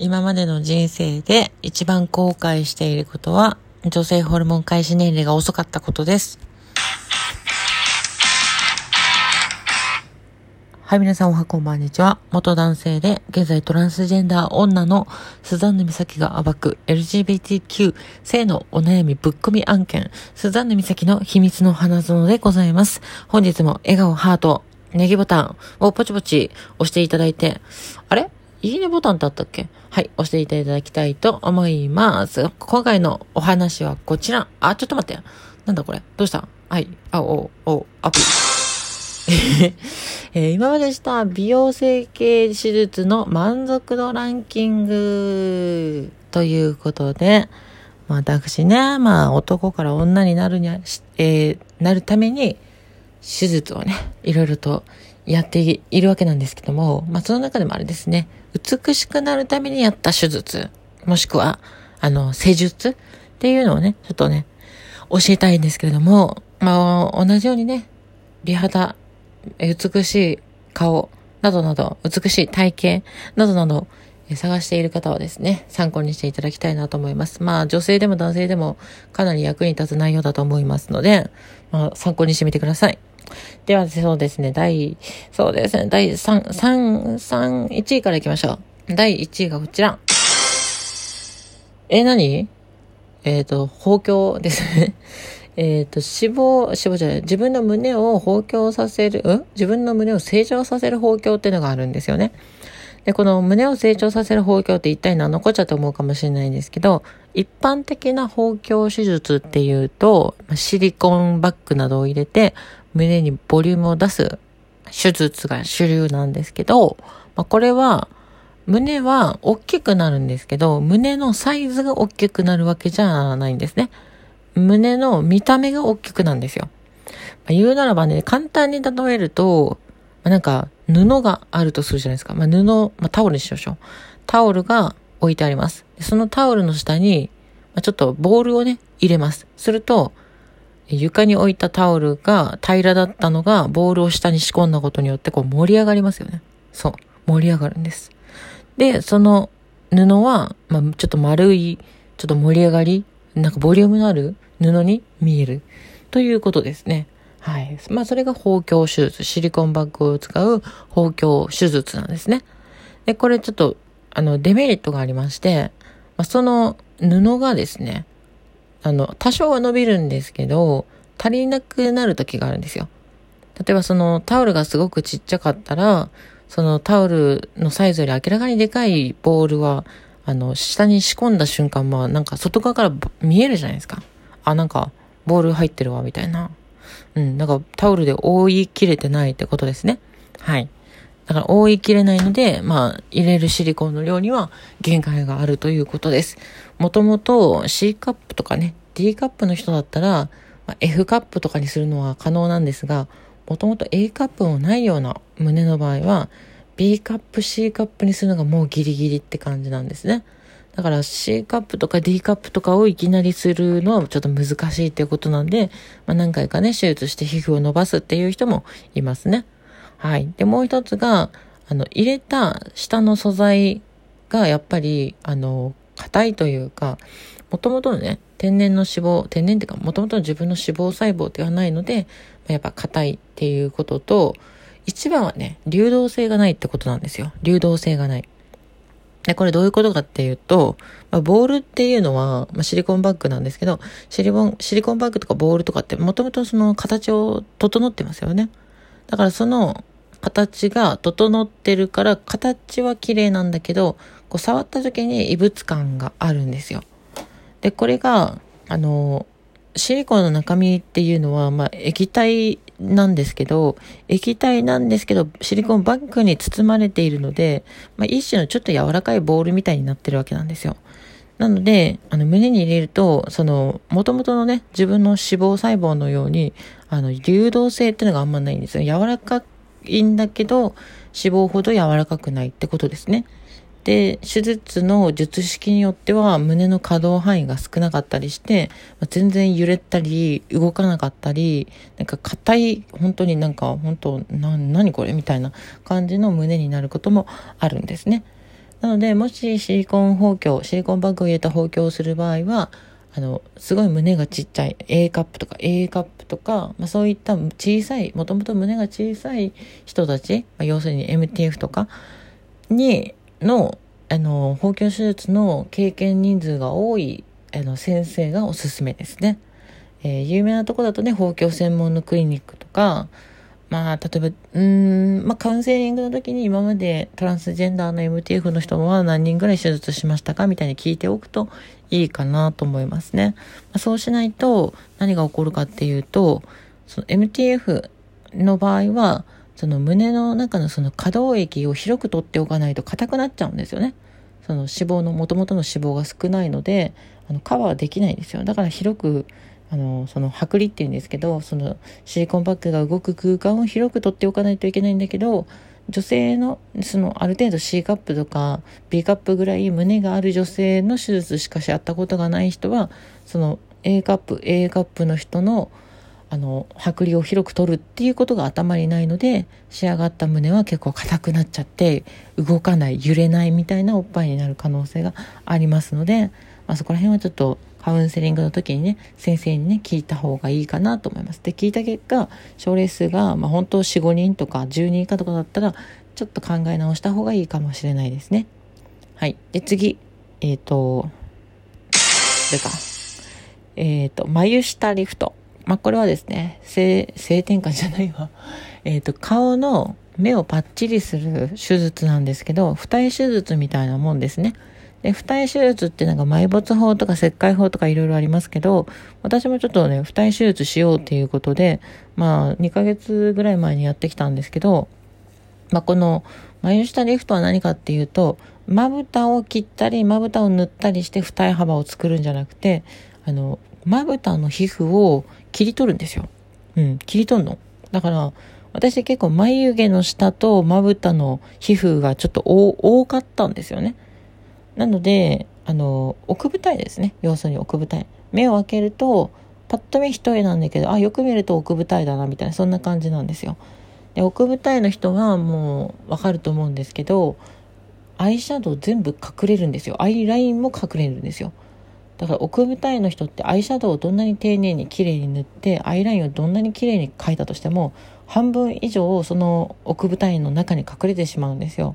今までの人生で一番後悔していることは、女性ホルモン開始年齢が遅かったことです。はい、皆さんおはこんばんにちは。元男性で、現在トランスジェンダー女のスザンヌ美咲が暴く LGBTQ 性のお悩みぶっ込み案件、スザンヌ美咲の秘密の花園でございます。本日も笑顔ハート、ネギボタンをポチポチ押していただいて、あれ？いいねボタンってあったっけ？はい、押していただきたいと思います。今回のお話はこちら。あ、ちょっと待って。なんだこれ？どうした？はい。あ、お、お、アプリ。えー、今までした美容整形手術の満足度ランキングということで、まあ、私ね、まあ男から女になるには、えー、なるために手術をね、いろいろとやっているわけなんですけども、まあその中でもあれですね、美しくなるためにやった手術、もしくは、あの、施術っていうのをね、ちょっとね、教えたいんですけれども、まあ、同じようにね、美肌、美しい顔、などなど、美しい体型、などなど、探している方はですね、参考にしていただきたいなと思います。まあ、女性でも男性でもかなり役に立つ内容だと思いますので、まあ、参考にしてみてください。では、そうですね、第、そうですね、第3、3、3、1位からいきましょう。第1位がこちら。え、何？えっ、ー、と、包教ですね。えっと、死亡、死亡じゃない、自分の胸を包教させる、うん？自分の胸を成長させる包教っていうのがあるんですよね。で、この胸を成長させる包協って一体何のこっちゃと思うかもしれないんですけど、一般的な包協手術っていうと、シリコンバッグなどを入れて、胸にボリュームを出す手術が主流なんですけど、まあ、これは、胸は大きくなるんですけど、胸のサイズが大きくなるわけじゃないんですね。胸の見た目が大きくなんですよ。まあ、言うならばね、簡単に例えると、まあ、なんか布があるとするじゃないですか。まあ、布、まあ、タオルにしましょう。タオルが置いてあります。そのタオルの下に、まあ、ちょっとボールをね、入れます。すると、床に置いたタオルが平らだったのがボールを下に仕込んだことによってこう盛り上がりますよね。そう。盛り上がるんです。で、その布は、まあ、ちょっと丸い、ちょっと盛り上がり、なんかボリュームのある布に見えるということですね。はい。まあ、それが包協手術。シリコンバッグを使う包協手術なんですね。で、これちょっと、あの、デメリットがありまして、まあ、その布がですね、あの、多少は伸びるんですけど、足りなくなる時があるんですよ。例えばそのタオルがすごくちっちゃかったら、そのタオルのサイズより明らかにでかいボールは、あの、下に仕込んだ瞬間、まあなんか外側から見えるじゃないですか。あ、なんか、ボール入ってるわ、みたいな。うん、なんかタオルで覆いきれてないってことですね。はい。だから覆いきれないので、まあ、入れるシリコンの量には限界があるということです。もともと C カップとかね、D カップの人だったら、まあ、F カップとかにするのは可能なんですが、もともと A カップもないような胸の場合は、B カップ、C カップにするのがもうギリギリって感じなんですね。だから C カップとか D カップとかをいきなりするのはちょっと難しいっていうことなんで、まあ、何回かね、手術して皮膚を伸ばすっていう人もいますね。はい。で、もう一つが、あの、入れた下の素材がやっぱり、あの、硬いというか、もともとのね、天然の脂肪、天然っていうか、もともとの自分の脂肪細胞ではないので、やっぱ硬いっていうことと、一番はね、流動性がないってことなんですよ。流動性がない。で、これどういうことかっていうと、まあ、ボールっていうのは、まあ、シリコンバッグなんですけど、シリコン、シリコンバッグとかボールとかってもともとその形を整ってますよね。だからその形が整ってるから、形は綺麗なんだけど、こう触った時に異物感があるんですよ。で、これが、あの、シリコンの中身っていうのは、まあ、液体なんですけど、液体なんですけど、シリコンバッグに包まれているので、まあ、一種のちょっと柔らかいボールみたいになってるわけなんですよ。なので、あの、胸に入れると、その、元々のね、自分の脂肪細胞のように、あの、流動性っていうのがあんまないんですよ。柔らかいんだけど、脂肪ほど柔らかくないってことですね。で、手術の術式によっては胸の可動範囲が少なかったりして、ま、全然揺れたり、動かなかったり、なんか硬い、本当になんか、本当、な、何これみたいな感じの胸になることもあるんですね。なので、もしシリコン包協、シリコンバッグを入れた包協をする場合は、あの、すごい胸がちっちゃい A カップとか A カップとか、まあ、そういった小さい、もともと胸が小さい人たち、まあ、要するに MTF とかに、の、あの、包協手術の経験人数が多い、あの、先生がおすすめですね。えー、有名なとこだとね、包協専門のクリニックとか、まあ、例えば、うん、まあ、カウンセリングの時に今までトランスジェンダーの MTF の人は何人ぐらい手術しましたかみたいに聞いておくといいかなと思いますね。まあ、そうしないと何が起こるかっていうと、その MTF の場合は、その胸の中のその可動域を広く取っておかないと硬くなっちゃうんですよね。その脂肪の、元々の脂肪が少ないので、あの、カバーできないんですよ。だから広くあの、その、剥離っていうんですけど、その、シリコンバッグが動く空間を広く取っておかないといけないんだけど、女性の、その、ある程度 C カップとか B カップぐらい胸がある女性の手術しかしやったことがない人は、その、A カップ、A カップの人の、あの、剥離を広く取るっていうことが頭にないので、仕上がった胸は結構硬くなっちゃって、動かない、揺れないみたいなおっぱいになる可能性がありますので、まあ、そこら辺はちょっとカウンセリングの時にね、先生にね、聞いた方がいいかなと思います。で、聞いた結果、症例数が、まあ、本当4、5人とか10人以下とかだったら、ちょっと考え直した方がいいかもしれないですね。はい。で、次。えっ、ー、と、これか。えっ、ー、と、眉下リフト。まあ、これはですね、性、性転換じゃないわ。えっ、ー、と、顔の目をパッチリする手術なんですけど、二重手術みたいなもんですね。で、二重手術ってなんか埋没法とか切開法とかいろいろありますけど、私もちょっとね、二重手術しようっていうことで、まあ、2ヶ月ぐらい前にやってきたんですけど、まあ、この眉下リフトは何かっていうと、まぶたを切ったり、まぶたを塗ったりして二重幅を作るんじゃなくて、あの、まぶたの皮膚を切り取るんですよ。うん、切り取るの。だから、私結構眉毛の下とまぶたの皮膚がちょっと多かったんですよね。なので、あの、奥舞台ですね。要するに奥舞台。目を開けると、パッと見一重なんだけど、あ、よく見ると奥舞台だな、みたいな、そんな感じなんですよ。で、奥舞台の人はもうわかると思うんですけど、アイシャドウ全部隠れるんですよ。アイラインも隠れるんですよ。だから奥舞台の人ってアイシャドウをどんなに丁寧に綺麗に塗ってアイラインをどんなに綺麗に描いたとしても半分以上その奥舞台の中に隠れてしまうんですよ。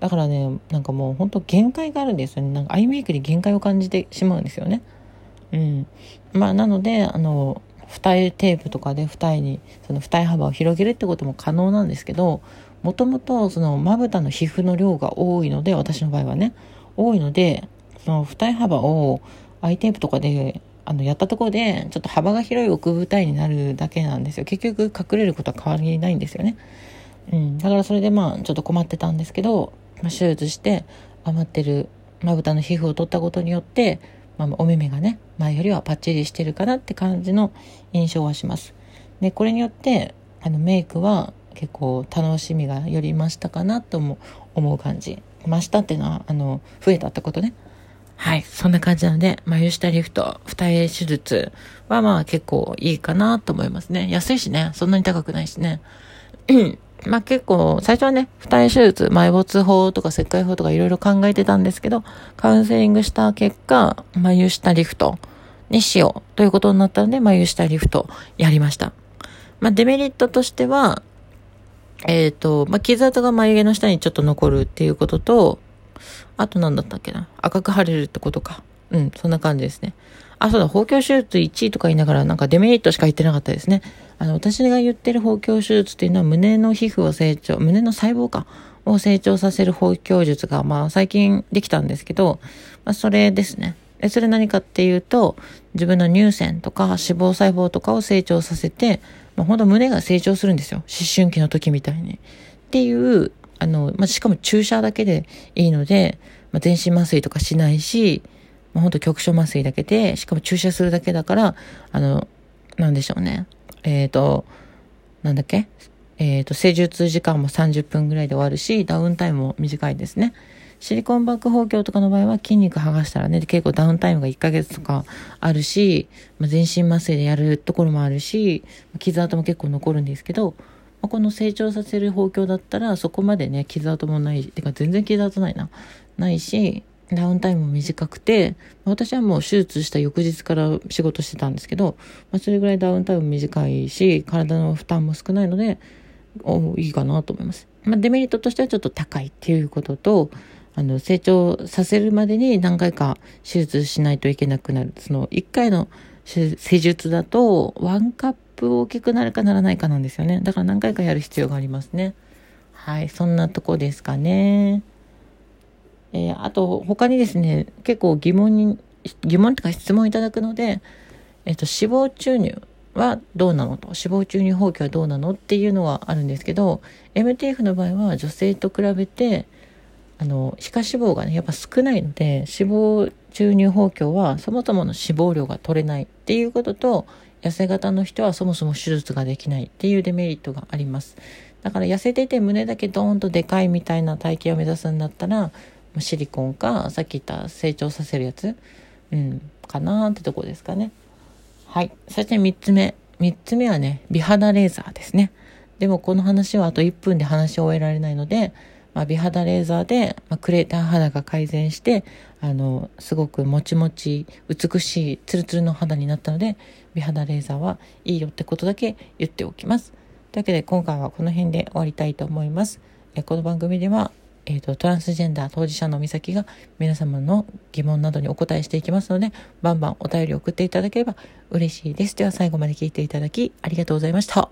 だからね、なんかもう本当限界があるんですよね。なんかアイメイクに限界を感じてしまうんですよね。うん。まあなので、あの、二重テープとかで二重に、その二重幅を広げるってことも可能なんですけど、もともとそのまぶたの皮膚の量が多いので、私の場合はね、多いので、その二重幅をアイテープとかであの、やったとこで、ちょっと幅が広い奥舞台になるだけなんですよ。結局隠れることは変わりないんですよね。うん。だからそれでまあ、ちょっと困ってたんですけど、まあ、手術して余ってるまぶたの皮膚を取ったことによって、まあ、お目目がね前よりはパッチリしてるかなって感じの印象はしますでこれによってあのメイクは結構楽しみがより増したかなとも思う感じ増したっていうのはあの増えたってことねはい。そんな感じなので眉下リフト二重手術はまあ結構いいかなと思いますね。安いしね。そんなに高くないしね。まあ結構、最初はね、二重手術、埋没法とか切開法とかいろいろ考えてたんですけど、カウンセリングした結果、眉下リフトにしようということになったので、眉下リフトやりました。まあデメリットとしては、えっ、ー、と、まあ傷跡が眉毛の下にちょっと残るっていうことと、あと何だったっけな？赤く腫れるってことか。うん、そんな感じですね。あ、そうだ、包協手術1位とか言いながら、なんかデメリットしか言ってなかったですね。あの、私が言ってる包協手術っていうのは胸の皮膚を成長、胸の細胞か、を成長させる包協術が、まあ、最近できたんですけど、まあ、それですね。で、それ何かっていうと、自分の乳腺とか脂肪細胞とかを成長させて、まあ、ほんと胸が成長するんですよ。思春期の時みたいに。っていう、あの、まあ、しかも注射だけでいいので、まあ、全身麻酔とかしないし、まあ、ほんと局所麻酔だけで、しかも注射するだけだから、あの、なんでしょうね。えっ、ー、と、なんだっけ？えっ、ー、と、施術時間も30分ぐらいで終わるし、ダウンタイムも短いですね。シリコンバック包協とかの場合は筋肉剥がしたらね、結構ダウンタイムが1ヶ月とかあるし、まあ、全身麻酔でやるところもあるし、傷跡も結構残るんですけど、ま、この成長させる包協だったらそこまでね、傷跡もない、てか全然傷跡ないな。ないし、ダウンタイムも短くて、私はもう手術した翌日から仕事してたんですけど、まあ、それぐらいダウンタイム短いし、体の負担も少ないので、おいいかなと思います。まあ、デメリットとしてはちょっと高いっていうことと、あの、成長させるまでに何回か手術しないといけなくなる。その、1回の施術だと、ワンカッププ大きくなるかならないかなんですよね。だから何回かやる必要がありますね。はい、そんなとこですかね。えー、あと、他にですね、結構疑問に、疑問とか質問いただくので、えっ、と、脂肪注入はどうなのと、脂肪注入放棄はどうなのっていうのはあるんですけど、MTF の場合は女性と比べて、あの、皮下脂肪がね、やっぱ少ないので、脂肪注入放棄はそもそもの脂肪量が取れないっていうことと、痩せ型の人はそもそも手術ができないっていうデメリットがあります。だから痩せてて胸だけドーンとでかいみたいな体型を目指すんだったら、シリコンか、さっき言った成長させるやつ、うん、かなーってとこですかね。はい。そして3つ目。3つ目はね、美肌レーザーですね。でもこの話はあと1分で話し終えられないので、まあ、美肌レーザーで、まあ、クレーター肌が改善して、あの、すごくもちもち、美しい、ツルツルの肌になったので、美肌レーザーはいいよってことだけ言っておきます。というわけで今回はこの辺で終わりたいと思います。えこの番組ではえーと、トランスジェンダー当事者の美咲が皆様の疑問などにお答えしていきますので、バンバンお便り送っていただければ嬉しいです。では最後まで聞いていただきありがとうございました。